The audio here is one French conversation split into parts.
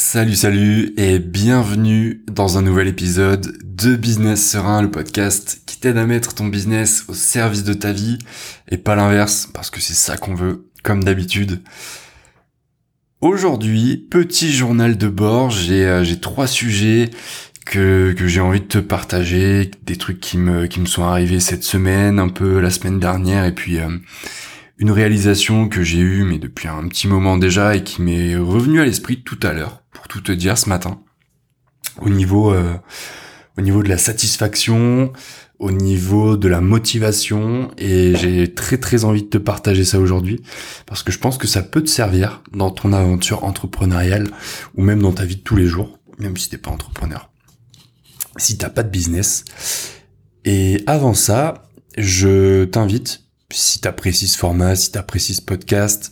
Salut salut et bienvenue dans un nouvel épisode de Business Serein, le podcast qui t'aide à mettre ton business au service de ta vie et pas l'inverse parce que c'est ça qu'on veut comme d'habitude. Aujourd'hui, petit journal de bord, j'ai euh, trois sujets que, que j'ai envie de te partager, des trucs qui me qui me sont arrivés cette semaine, un peu la semaine dernière et puis euh, une réalisation que j'ai eue mais depuis un petit moment déjà et qui m'est revenue à l'esprit tout à l'heure pour tout te dire ce matin. Au niveau euh, au niveau de la satisfaction au niveau de la motivation et j'ai très très envie de te partager ça aujourd'hui parce que je pense que ça peut te servir dans ton aventure entrepreneuriale ou même dans ta vie de tous les jours même si t'es pas entrepreneur. Si t'as pas de business. Et avant ça je t'invite si t'apprécies ce format, si t'apprécies ce podcast,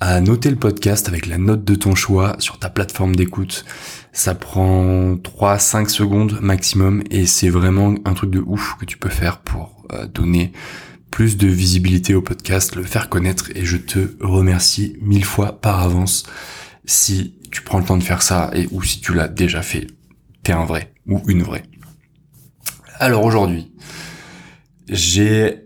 à noter le podcast avec la note de ton choix sur ta plateforme d'écoute. Ça prend 3-5 secondes maximum et c'est vraiment un truc de ouf que tu peux faire pour euh, donner plus de visibilité au podcast, le faire connaître et je te remercie mille fois par avance si tu prends le temps de faire ça et ou si tu l'as déjà fait. T'es un vrai ou une vraie. Alors aujourd'hui, j'ai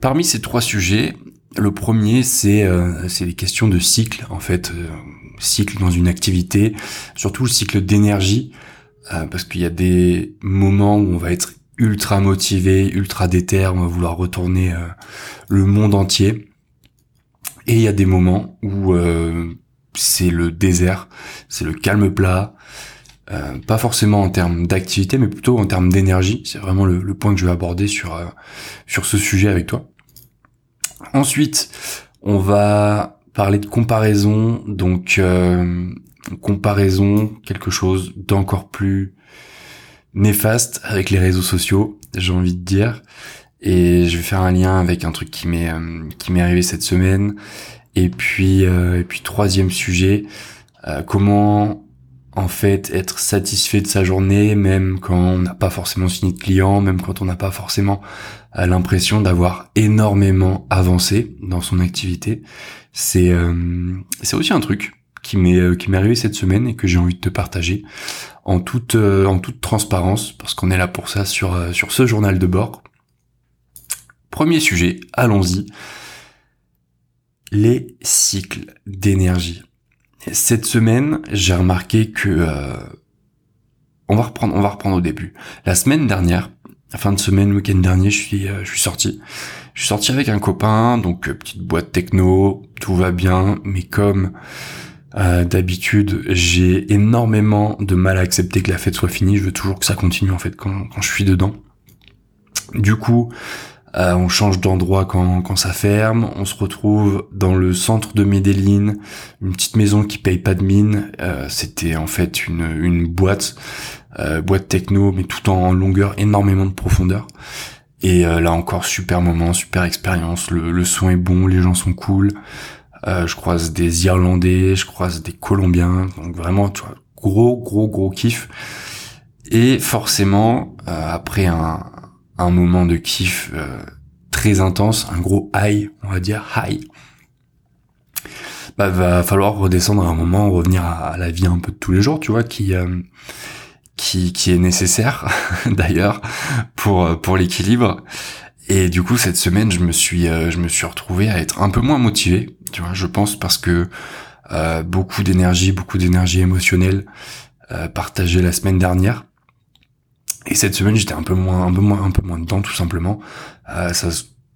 Parmi ces trois sujets, le premier, c'est euh, les questions de cycle, en fait, euh, cycle dans une activité, surtout le cycle d'énergie, euh, parce qu'il y a des moments où on va être ultra motivé, ultra déter, on va vouloir retourner euh, le monde entier, et il y a des moments où c'est le désert, c'est le calme plat, pas forcément en termes d'activité, mais plutôt en termes d'énergie. C'est vraiment le, le, point que je vais aborder sur sur ce sujet avec toi. Ensuite, on va parler de comparaison, donc euh, comparaison, quelque chose d'encore plus néfaste avec les réseaux sociaux, j'ai envie de dire. Et je vais faire un lien avec un truc qui m'est euh, qui m'est arrivé cette semaine. Et puis euh, et puis troisième sujet, comment en fait être satisfait de sa journée, même quand on n'a pas forcément signé de client, même quand on n'a pas forcément euh, l'impression d'avoir énormément avancé dans son activité. C'est euh, aussi un truc qui m'est euh, qui arrivé cette semaine et que j'ai envie de te partager en toute en toute transparence parce qu'on est là pour ça sur sur ce journal de bord. Premier sujet, allons-y. Les cycles d'énergie. Cette semaine, j'ai remarqué que euh, on va reprendre, on va reprendre au début. La semaine dernière, la fin de semaine, week-end dernier, je suis, euh, sorti. Je suis sorti avec un copain, donc euh, petite boîte techno, tout va bien, mais comme d'habitude, j'ai énormément de mal à accepter que la fête soit finie. Je veux toujours que ça continue en fait quand je suis dedans. Du coup, euh, on change d'endroit quand, quand ça ferme. On se retrouve dans le centre de Medellin, une petite maison qui paye pas de mine. Euh, c'était en fait une, une boîte, euh, boîte techno, mais tout en longueur, énormément de profondeur. Et là encore, super moment, super expérience. Le, le son est bon, les gens sont cool. je croise des Irlandais, je croise des Colombiens. Donc vraiment, tu vois, gros, gros, gros kiff. Et forcément, après un, un moment de kiff euh, très intense, un gros high, on va dire high, bah va falloir redescendre à un moment, revenir à, la vie un peu de tous les jours, tu vois, qui euh, qui, est nécessaire d'ailleurs pour pour l'équilibre. Et du coup cette semaine, je me suis euh, je me suis retrouvé à être un peu moins motivé, tu vois, je pense parce que beaucoup d'énergie, beaucoup d'énergie émotionnelle partagée la semaine dernière et cette semaine, j'étais un peu moins, un peu moins, un peu moins dedans, tout simplement. Euh, ça,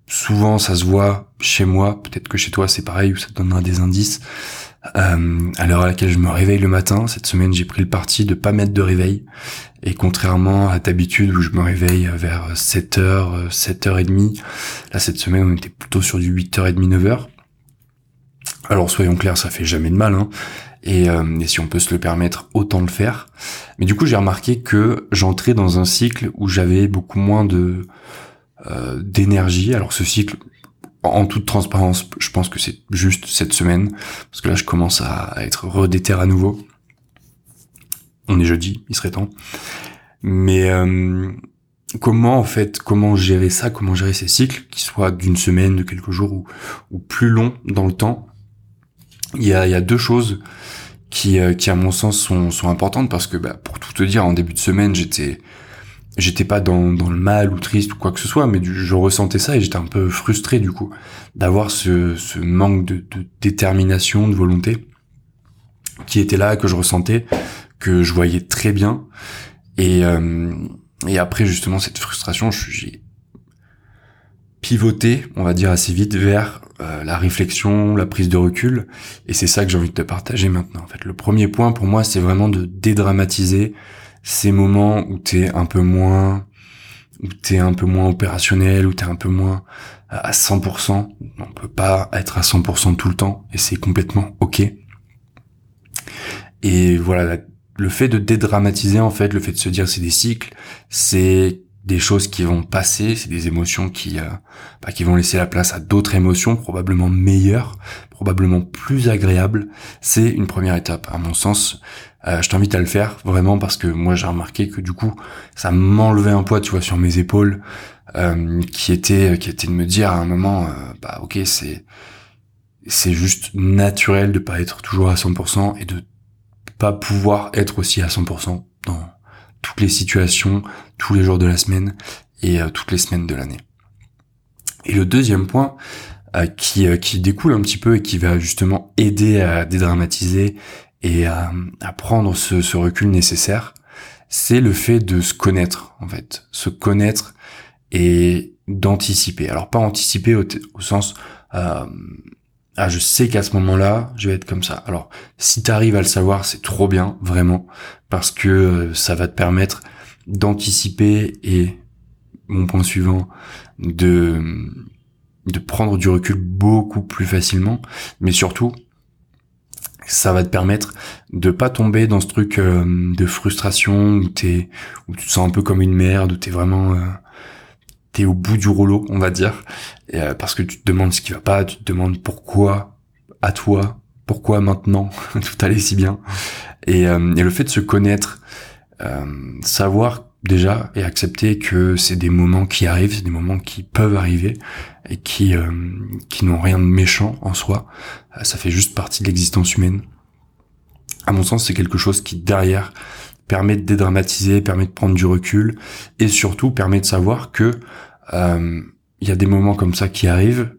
souvent, ça se voit chez moi. Peut-être que chez toi, c'est pareil, ou ça te donnera des indices. Euh, à l'heure à laquelle je me réveille le matin, cette semaine, j'ai pris le parti de pas mettre de réveil. Et contrairement à d'habitude où je me réveille vers 7h, 7h30, là, cette semaine, on était plutôt sur du 8h30, 9h. Alors, soyons clairs, ça fait jamais de mal, hein. Euh, et, si on peut se le permettre, autant le faire. Mais du coup, j'ai remarqué que j'entrais dans un cycle où j'avais beaucoup moins de euh, d'énergie. Alors ce cycle, en toute transparence, je pense que c'est juste cette semaine, parce que là, je commence à, être redéter à nouveau. On est jeudi, il serait temps. Mais euh, comment en fait, comment gérer ça, comment gérer ces cycles, qui soient d'une semaine, de quelques jours ou, ou plus longs dans le temps, il y a, il y a deux choses qui, euh, qui à mon sens sont, sont importantes parce que bah, pour tout te dire, en début de semaine, j'étais j'étais pas dans, dans le mal ou triste ou quoi que ce soit, mais je ressentais ça et j'étais un peu frustré du coup d'avoir ce, ce manque de, de, détermination, de volonté qui était là, que je ressentais, que je voyais très bien. Et, euh, et après justement cette frustration, j'ai pivoté, on va dire assez vite, vers euh, la réflexion, la prise de recul. Et c'est ça que j'ai envie de te partager maintenant. En fait, le premier point pour moi, c'est vraiment de dédramatiser ces moments où t'es un peu moins, où t'es un peu moins opérationnel, où t'es un peu moins à 100%. On peut pas être à 100% tout le temps, et c'est complètement ok. Et voilà, le fait de dédramatiser en fait, le fait de se dire c'est des cycles, c'est des choses qui vont passer, c'est des émotions qui euh, bah, qui vont laisser la place à d'autres émotions probablement meilleures, probablement plus agréables. C'est une première étape à mon sens. Euh, je t'invite à le faire vraiment parce que moi j'ai remarqué que du coup ça m'enlevait un poids tu vois sur mes épaules euh, qui était qui était de me dire à un moment bah ok c'est c'est juste naturel de pas être toujours à 100% et de pas pouvoir être aussi à 100% dans toutes les situations, tous les jours de la semaine et euh, toutes les semaines de l'année. Et le deuxième point euh, qui, euh, qui découle un petit peu et qui va justement aider à dédramatiser et à, prendre ce, recul nécessaire, c'est le fait de se connaître en fait, se connaître et d'anticiper. Alors pas anticiper au, au sens ah je sais qu'à ce moment-là, je vais être comme ça. Alors si tu arrives à le savoir, c'est trop bien, vraiment, parce que euh, ça va te permettre d'anticiper et mon point suivant de de prendre du recul beaucoup plus facilement, mais surtout ça va te permettre de pas tomber dans ce truc euh, de frustration où t'es où tu te sens un peu comme une merde où t'es vraiment euh, t'es au bout du rouleau, on va dire, parce que tu te demandes ce qui va pas, tu te demandes pourquoi à toi, pourquoi maintenant tout allait si bien, et, euh, et le fait de se connaître, euh, savoir déjà et accepter que c'est des moments qui arrivent, c'est des moments qui peuvent arriver et qui euh, qui n'ont rien de méchant en soi, ça fait juste partie de l'existence humaine. À mon sens, c'est quelque chose qui derrière permet de dédramatiser, permet de prendre du recul et surtout permet de savoir que il y a des moments comme ça qui arrivent,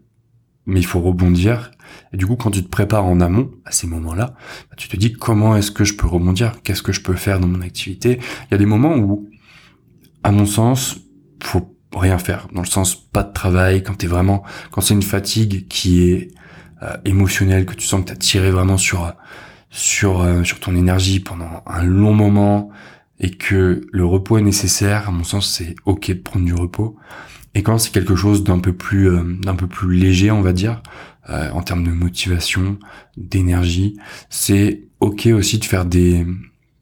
mais il faut rebondir. Et du coup, quand tu te prépares en amont à ces moments-là, bah, tu te dis comment est-ce que je peux rebondir, qu'est-ce que je peux faire dans mon activité? Il y a des moments où, à mon sens, faut rien faire. Dans le sens pas de travail, quand t'es vraiment, quand c'est une fatigue qui est euh, émotionnelle, que tu sens que t'as tiré vraiment sur sur euh, sur ton énergie pendant un long moment et que le repos est nécessaire, à mon sens, c'est ok de prendre du repos. Et quand c'est quelque chose d'un peu plus euh, léger, on va dire, euh, en termes de motivation, d'énergie, c'est ok aussi de faire des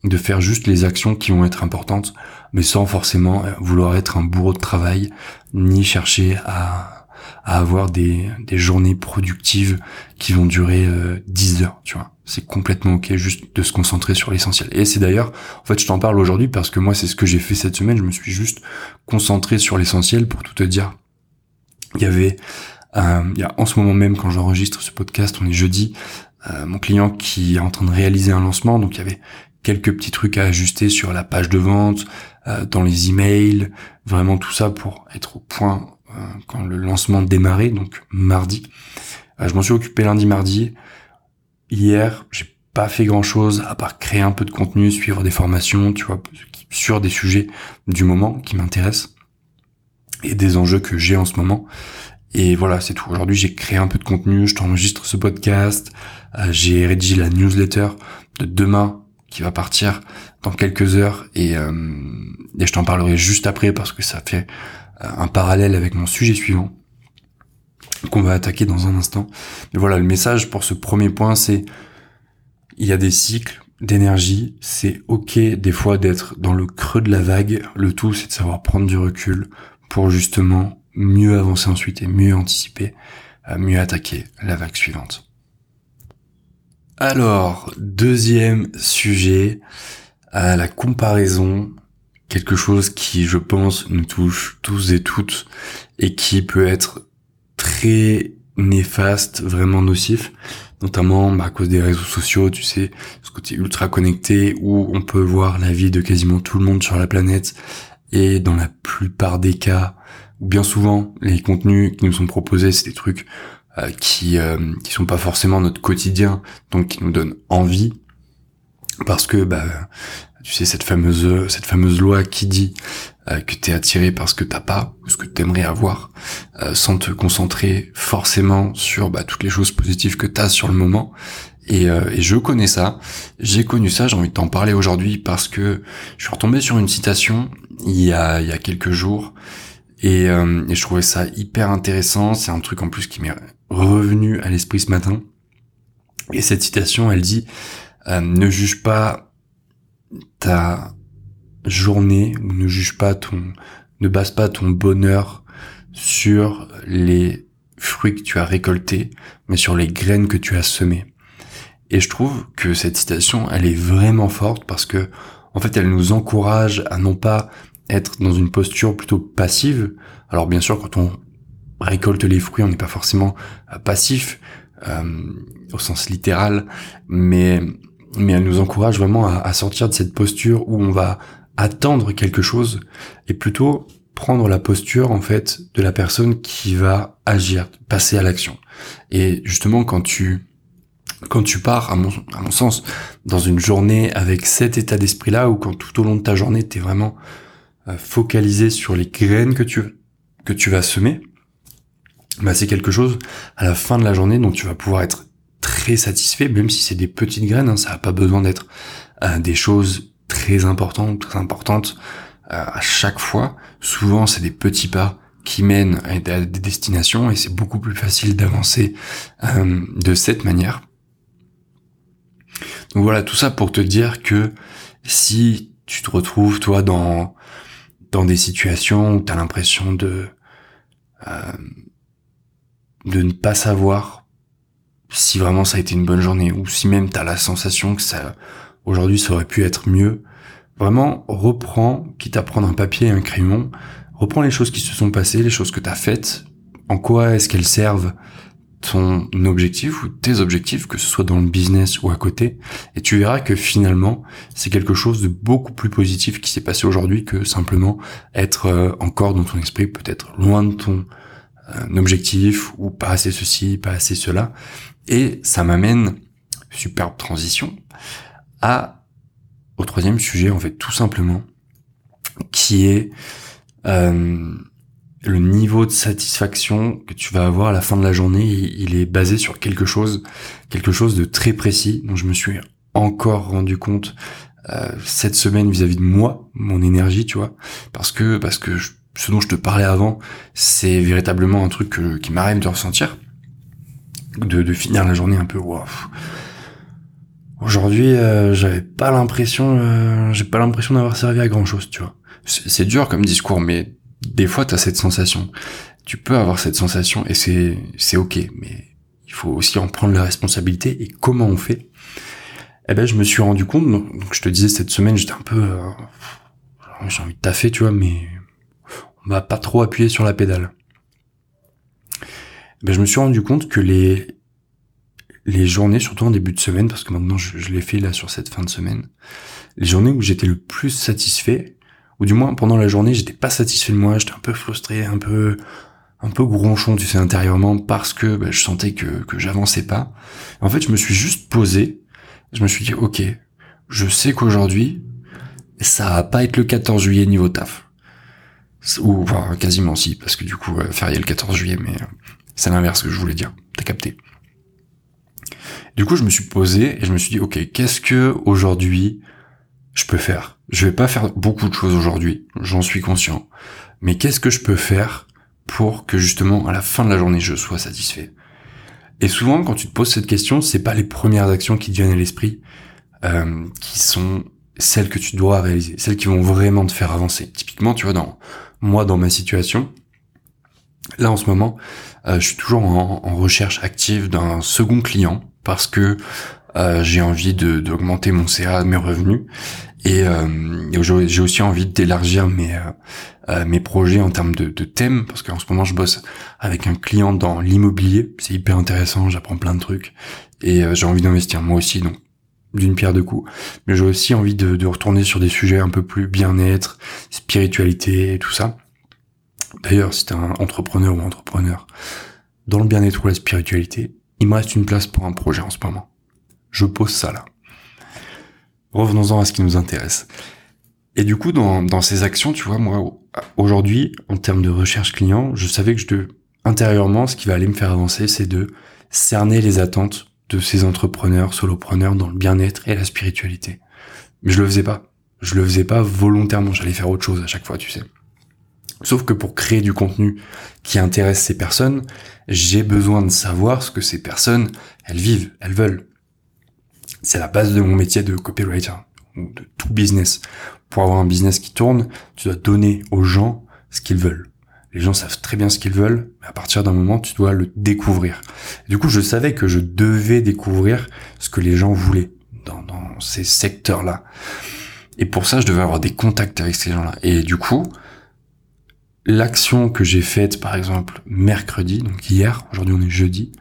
de faire juste les actions qui vont être importantes, mais sans forcément vouloir être un bourreau de travail, ni chercher à à avoir des, journées productives qui vont durer 10 heures, tu vois c'est complètement ok juste de se concentrer sur l'essentiel. Et c'est d'ailleurs, en fait, je t'en parle aujourd'hui parce que moi, c'est ce que j'ai fait cette semaine. Je me suis juste concentré sur l'essentiel pour tout te dire. Il y avait, euh, il y a en ce moment même quand j'enregistre ce podcast, on est jeudi, euh, mon client qui est en train de réaliser un lancement, donc il y avait quelques petits trucs à ajuster sur la page de vente, euh, dans les emails, vraiment tout ça pour être au point quand le lancement démarrait, donc mardi. je m'en suis occupé lundi, mardi. Hier, j'ai pas fait grand chose à part créer un peu de contenu, suivre des formations, tu vois, sur des sujets du moment qui m'intéressent et des enjeux que j'ai en ce moment. Et voilà, c'est tout. Aujourd'hui, j'ai créé un peu de contenu, je t'enregistre ce podcast, euh, j'ai rédigé la newsletter de demain qui va partir dans quelques heures et, euh, je t'en parlerai juste après parce que ça fait euh, un parallèle avec mon sujet suivant qu'on va attaquer dans un instant. Mais voilà, le message pour ce premier point, c'est il y a des cycles d'énergie, c'est ok des fois d'être dans le creux de la vague, le tout c'est de savoir prendre du recul pour justement mieux avancer ensuite et mieux anticiper, euh, mieux attaquer la vague suivante. Alors, deuxième sujet, à la comparaison, quelque chose qui je pense nous touche tous et toutes et qui peut être très néfaste, vraiment nocif, notamment bah, à cause des réseaux sociaux, tu sais, ce côté ultra connecté où on peut voir la vie de quasiment tout le monde sur la planète. Et dans la plupart des cas, bien souvent, les contenus qui nous sont proposés, c'est des trucs euh, qui euh, qui sont pas forcément notre quotidien, donc qui nous donnent envie. Parce que bah tu sais cette fameuse cette fameuse loi qui dit euh, que t'es attiré par ce que t'as pas ou ce que t'aimerais avoir euh, sans te concentrer forcément sur bah, toutes les choses positives que t'as sur le moment. Et, euh, et, je connais ça. J'ai connu ça j'ai envie de t'en parler aujourd'hui parce que je suis retombé sur une citation il y a il y a quelques jours. Et, et je trouvais ça hyper intéressant. C'est un truc en plus qui m'est revenu à l'esprit ce matin. Et cette citation elle dit ne juge pas ta journée ou ne juge pas ton, ne base pas ton bonheur sur les fruits que tu as récoltés, mais sur les graines que tu as semées. Et je trouve que cette citation, elle est vraiment forte parce que, en fait, elle nous encourage à non pas être dans une posture plutôt passive. Alors bien sûr, quand on récolte les fruits, on n'est pas forcément euh, passif euh, au sens littéral, mais mais elle nous encourage vraiment à, sortir de cette posture où on va attendre quelque chose et plutôt prendre la posture en fait de la personne qui va agir, passer à l'action. Et justement quand tu quand tu pars à mon, à mon sens dans une journée avec cet état d'esprit là ou quand tout au long de ta journée tu es vraiment euh, focalisé sur les graines que tu que tu vas semer, bah c'est quelque chose à la fin de la journée dont tu vas pouvoir être très satisfait, même si c'est des petites graines, hein, ça n'a pas besoin d'être euh, des choses très importantes, très importantes euh, à chaque fois. Souvent, c'est des petits pas qui mènent à des destinations et c'est beaucoup plus facile d'avancer euh, de cette manière. Donc voilà, tout ça pour te dire que si tu te retrouves toi dans dans des situations où tu as l'impression de de ne pas savoir si vraiment ça a été une bonne journée ou si même t'as la sensation que ça aujourd'hui ça aurait pu être mieux, vraiment reprends, quitte à prendre un papier et un crayon, reprends les choses qui se sont passées, les choses que t'as faites, en quoi est-ce qu'elles servent ton objectif ou tes objectifs, que ce soit dans le business ou à côté, et tu verras que finalement, c'est quelque chose de beaucoup plus positif qui s'est passé aujourd'hui que simplement être euh, encore dans ton esprit, peut-être loin de ton euh, objectif ou pas assez ceci, pas assez cela. Et ça m'amène, superbe transition, à au troisième sujet, en fait, tout simplement, qui est euh, le niveau de satisfaction que tu vas avoir à la fin de la journée. Il est basé sur quelque chose, quelque chose de très précis, dont je me suis encore rendu compte euh, cette semaine vis-à-vis de moi, mon énergie, tu vois, parce que parce que ce dont je te parlais avant, c'est véritablement un truc qui m'arrive de ressentir de, finir la journée un peu wow. Aujourd'hui, euh, j'avais pas l'impression, euh, j'ai pas l'impression d'avoir servi à grand chose, tu vois. C'est dur comme discours, mais des fois t'as cette sensation. Tu peux avoir cette sensation et c'est c'est ok, mais il faut aussi en prendre la responsabilité et comment on fait? Eh ben, je me suis rendu compte. Donc, je te disais cette semaine, j'étais un peu, euh, j'ai envie de taffer, tu vois, mais on va pas trop appuyer sur la pédale ben, je me suis rendu compte que les les journées, surtout en début de semaine, parce que maintenant je, je l'ai fait là sur cette fin de semaine, les journées où j'étais le plus satisfait, ou du moins pendant la journée j'étais pas satisfait de moi, j'étais un peu frustré, un peu un peu gronchon, tu sais, intérieurement, parce que ben, je sentais que, que j'avançais pas. En fait, je me suis juste posé, je me suis dit, ok, je sais qu'aujourd'hui, ça va pas être le 14 juillet niveau taf. Ou enfin, quasiment si, parce que du coup, euh, férié le 14 juillet, mais euh, c'est l'inverse que je voulais dire. T'as capté. Du coup, je me suis posé et je me suis dit, ok, qu'est-ce que aujourd'hui je peux faire? Je vais pas faire beaucoup de choses aujourd'hui, j'en suis conscient. Mais qu'est-ce que je peux faire pour que justement à la fin de la journée je sois satisfait? Et souvent, quand tu te poses cette question, c'est pas les premières actions qui te viennent à l'esprit euh, qui sont celles que tu dois réaliser, celles qui vont vraiment te faire avancer. Typiquement, tu vois, dans moi, dans ma situation, Là en ce moment, euh, je suis toujours en, recherche active d'un second client parce que euh, j'ai envie de d'augmenter mon CA, mes revenus, et, euh, j'ai aussi envie d'élargir mes euh, mes projets en termes de, de thèmes, parce qu'en ce moment je bosse avec un client dans l'immobilier, c'est hyper intéressant, j'apprends plein de trucs, et j'ai envie d'investir moi aussi, donc d'une pierre deux coups. Mais j'ai aussi envie de, de, retourner sur des sujets un peu plus bien-être, spiritualité et tout ça. D'ailleurs, si t'es un entrepreneur ou entrepreneur dans le bien-être ou la spiritualité, il me reste une place pour un projet en ce moment. Je pose ça là. Revenons-en à ce qui nous intéresse. Et du coup, dans, dans ces actions, tu vois, moi, aujourd'hui, en termes de recherche client, je savais que je intérieurement, ce qui va aller me faire avancer, c'est de cerner les attentes de ces entrepreneurs, solopreneurs dans le bien-être et la spiritualité. Mais je le faisais pas. Je le faisais pas volontairement. J'allais faire autre chose à chaque fois, tu sais. Sauf que pour créer du contenu qui intéresse ces personnes, j'ai besoin de savoir ce que ces personnes, elles vivent, elles veulent. C'est la base de mon métier de copywriter de tout business. Pour avoir un business qui tourne, tu dois donner aux gens ce qu'ils veulent. Les gens savent très bien ce qu'ils veulent, mais à partir d'un moment, tu dois le découvrir. du coup, je savais que je devais découvrir ce que les gens voulaient dans, dans ces secteurs-là. Et pour ça, je devais avoir des contacts avec ces gens-là. Et du coup, l'action que j'ai faite, par exemple, mercredi, donc hier, aujourd'hui on est jeudi,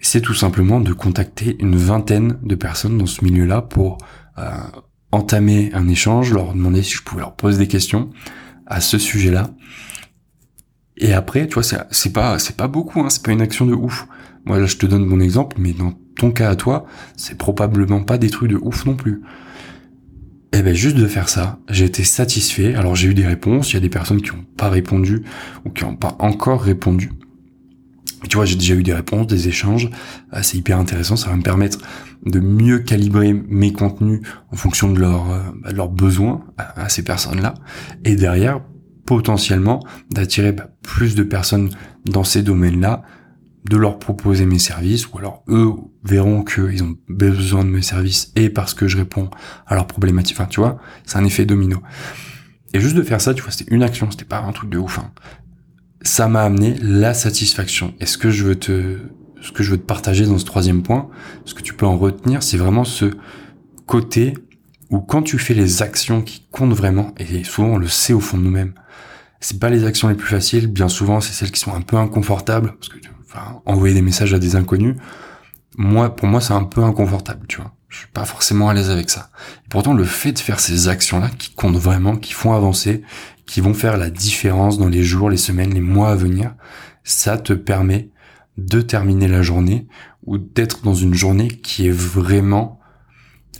c'est tout simplement de contacter une vingtaine de personnes dans ce milieu-là pour euh, entamer un échange, leur demander si je pouvais leur poser des questions à ce sujet-là. Et après, tu vois, c'est pas c'est pas beaucoup, hein, c'est pas une action de ouf. Moi là, je te donne mon exemple, mais dans ton cas à toi, c'est probablement pas des trucs de ouf non plus. Eh ben juste de faire ça, j'ai été satisfait. Alors j'ai eu des réponses, il y a des personnes qui n'ont pas répondu ou qui n'ont pas encore répondu. Tu vois, j'ai déjà eu des réponses, des échanges. Euh, c'est hyper intéressant. Ça va me permettre de mieux calibrer mes contenus en fonction de, leur, euh, leurs besoins à, ces personnes-là. Et derrière, potentiellement, d'attirer bah, plus de personnes dans ces domaines-là de leur proposer mes services, ou alors eux verront qu'ils ont besoin de mes services et parce que je réponds à leurs problématiques. Enfin, tu vois, c'est un effet domino. Et juste de faire ça, tu vois, c'était une action, c'était pas un truc de ouf. Hein. Ça m'a amené la satisfaction. Et ce que je veux te, ce que je veux te partager dans ce troisième point, ce que tu peux en retenir, c'est vraiment ce côté où quand tu fais les actions qui comptent vraiment, et souvent on le sait au fond de nous-mêmes, c'est pas les actions les plus faciles, bien souvent c'est celles qui sont un peu inconfortables, parce que envoyer des messages à des inconnus, moi, pour moi, c'est un peu inconfortable, tu vois. Je suis pas forcément à l'aise avec ça. Pourtant, le fait de faire ces actions-là qui comptent vraiment, qui font avancer, qui vont faire la différence dans les jours, les semaines, les mois à venir, ça te permet de terminer la journée ou d'être dans une journée qui est vraiment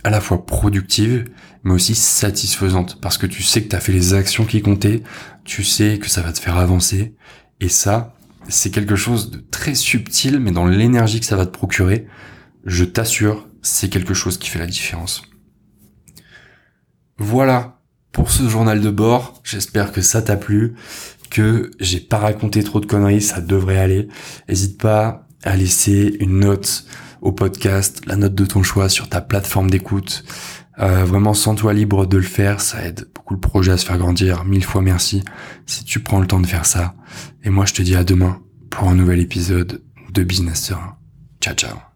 à la fois productive, mais aussi satisfaisante, parce que tu sais que tu as fait les actions qui comptaient, tu sais que ça va te faire avancer, et ça, c'est quelque chose de très subtil, mais dans l'énergie que ça va te procurer, je t'assure, c'est quelque chose qui fait la différence. Voilà pour ce journal de bord. J'espère que ça t'a plu, que j'ai pas raconté trop de conneries, ça devrait aller. N'hésite pas à laisser une note au podcast, la note de ton choix sur ta plateforme d'écoute. Euh, vraiment, sens-toi libre de le faire, ça aide beaucoup le projet à se faire grandir. Mille fois merci si tu prends le temps de faire ça. Et moi, je te dis à demain pour un nouvel épisode de Business Serein. Ciao, ciao.